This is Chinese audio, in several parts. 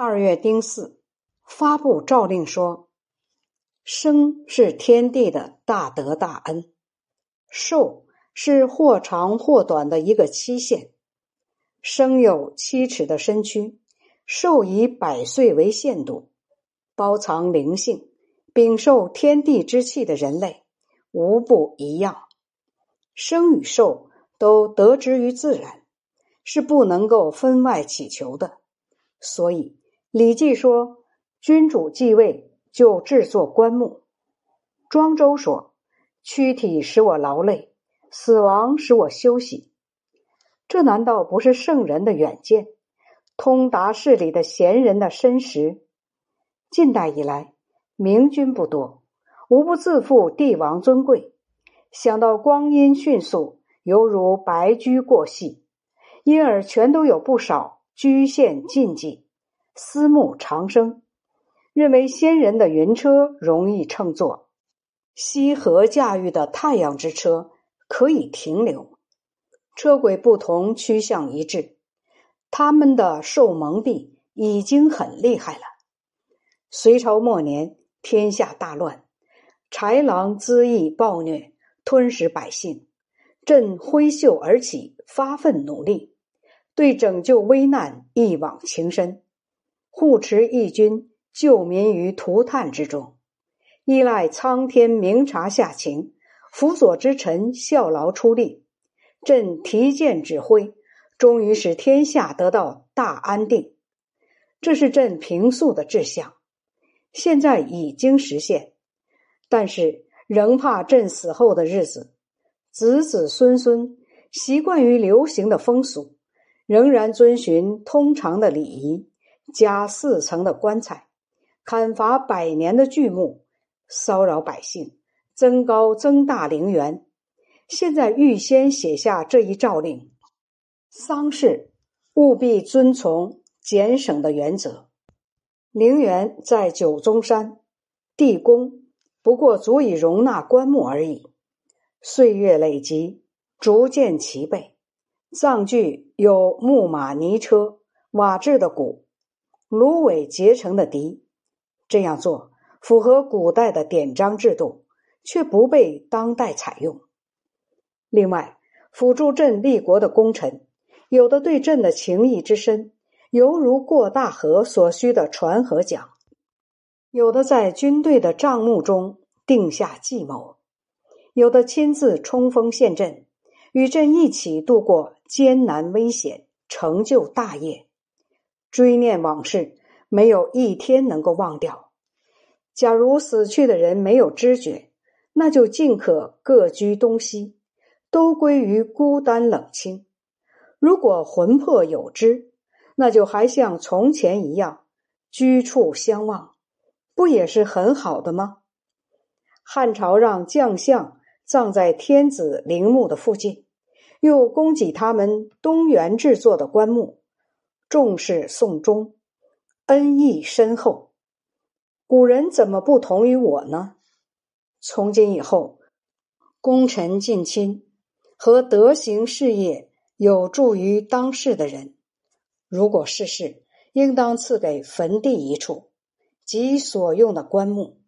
二月丁巳，发布诏令说：生是天地的大德大恩，寿是或长或短的一个期限。生有七尺的身躯，寿以百岁为限度。包藏灵性，禀受天地之气的人类，无不一样。生与寿都得之于自然，是不能够分外祈求的。所以。《礼记》说：“君主继位就制作棺木。”庄周说：“躯体使我劳累，死亡使我休息。”这难道不是圣人的远见，通达事理的贤人的深识？近代以来，明君不多，无不自负帝王尊贵，想到光阴迅速，犹如白驹过隙，因而全都有不少局限禁忌。思慕长生，认为先人的云车容易乘坐，西河驾驭的太阳之车可以停留，车轨不同，趋向一致。他们的受蒙蔽已经很厉害了。隋朝末年，天下大乱，豺狼恣意暴虐，吞食百姓。朕挥袖而起，发奋努力，对拯救危难一往情深。护持义军，救民于涂炭之中；依赖苍天明察下情，辅佐之臣效劳出力。朕提剑指挥，终于使天下得到大安定。这是朕平素的志向，现在已经实现。但是仍怕朕死后的日子，子子孙孙习惯于流行的风俗，仍然遵循通常的礼仪。加四层的棺材，砍伐百年的巨木，骚扰百姓，增高增大陵园。现在预先写下这一诏令：丧事务必遵从俭省的原则。陵园在九宗山，地宫不过足以容纳棺木而已。岁月累积，逐渐齐备。葬具有木马泥车瓦制的鼓。芦苇结成的笛，这样做符合古代的典章制度，却不被当代采用。另外，辅助朕立国的功臣，有的对朕的情谊之深，犹如过大河所需的船和桨；有的在军队的账目中定下计谋；有的亲自冲锋陷阵，与朕一起度过艰难危险，成就大业。追念往事，没有一天能够忘掉。假如死去的人没有知觉，那就尽可各居东西，都归于孤单冷清；如果魂魄有知，那就还像从前一样居处相望，不也是很好的吗？汉朝让将相葬在天子陵墓的附近，又供给他们东园制作的棺木。重视送终，恩义深厚。古人怎么不同于我呢？从今以后，功臣近亲和德行事业有助于当世的人，如果逝世，应当赐给坟地一处及所用的棺木，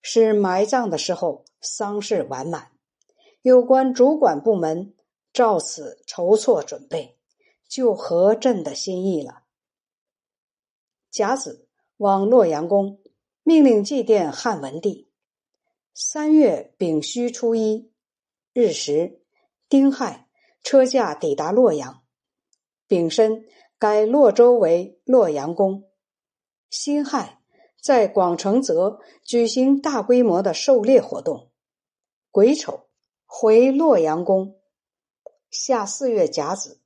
使埋葬的时候丧事完满。有关主管部门照此筹措准备。就合朕的心意了。甲子往洛阳宫，命令祭奠汉文帝。三月丙戌初一日时，丁亥，车驾抵达洛阳。丙申，改洛州为洛阳宫。辛亥，在广成泽举行大规模的狩猎活动。癸丑，回洛阳宫。夏四月甲子。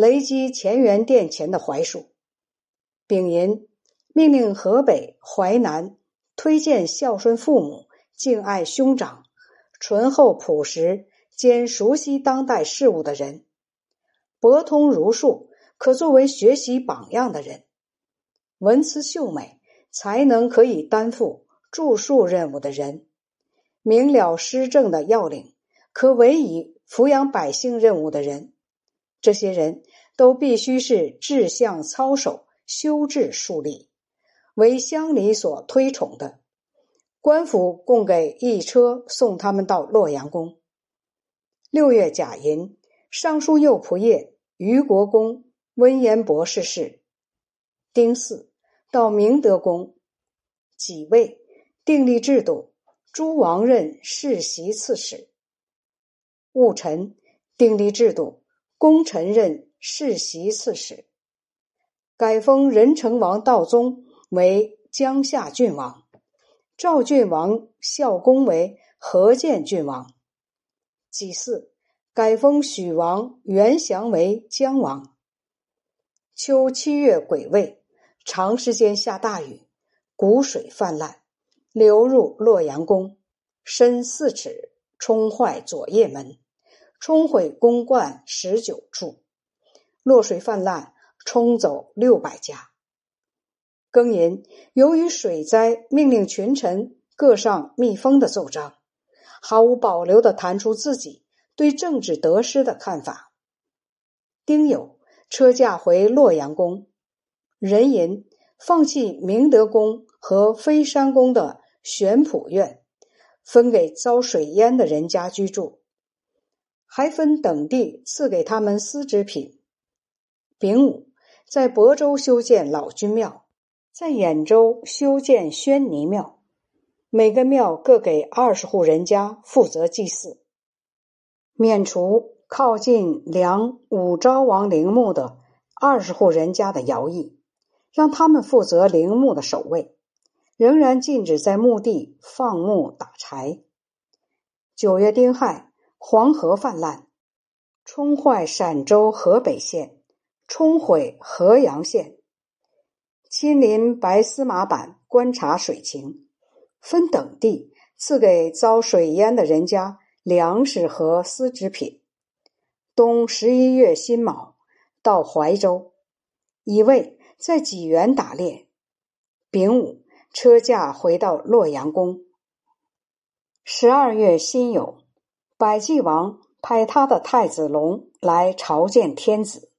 雷击乾元殿前的槐树。丙寅，命令河北、淮南推荐孝顺父母、敬爱兄长、醇厚朴实兼熟悉当代事物的人，博通儒术，可作为学习榜样的人，文辞秀美、才能可以担负著述任务的人，明了施政的要领，可委以抚养百姓任务的人。这些人都必须是志向操守、修治树立。为乡里所推崇的。官府供给一车送他们到洛阳宫。六月甲寅，尚书右仆射于国公温彦博士是。丁巳，到明德宫。己未，订立制度，诸王任世袭刺史。戊辰，订立制度，功臣任世袭刺史。改封仁成王道宗为江夏郡王。赵郡王孝公为河间郡王，己巳，改封许王元祥为江王。秋七月癸未，长时间下大雨，谷水泛滥，流入洛阳宫，深四尺，冲坏左掖门，冲毁宫观十九处，落水泛滥，冲走六百家。庚寅，由于水灾，命令群臣各上密封的奏章，毫无保留的谈出自己对政治得失的看法。丁酉，车驾回洛阳宫。壬寅，放弃明德宫和飞山宫的玄圃院，分给遭水淹的人家居住，还分等地赐给他们丝织品。丙午，在亳州修建老君庙。在兖州修建宣尼庙，每个庙各给二十户人家负责祭祀，免除靠近梁武昭王陵墓的二十户人家的徭役，让他们负责陵墓的守卫，仍然禁止在墓地放牧打柴。九月丁亥，黄河泛滥，冲坏陕州河北县，冲毁河阳县。亲临白司马坂观察水情，分等地赐给遭水淹的人家粮食和丝织品。冬十一月辛卯，到怀州，乙未在济源打猎。丙午，车驾回到洛阳宫。十二月辛酉，百济王派他的太子龙来朝见天子。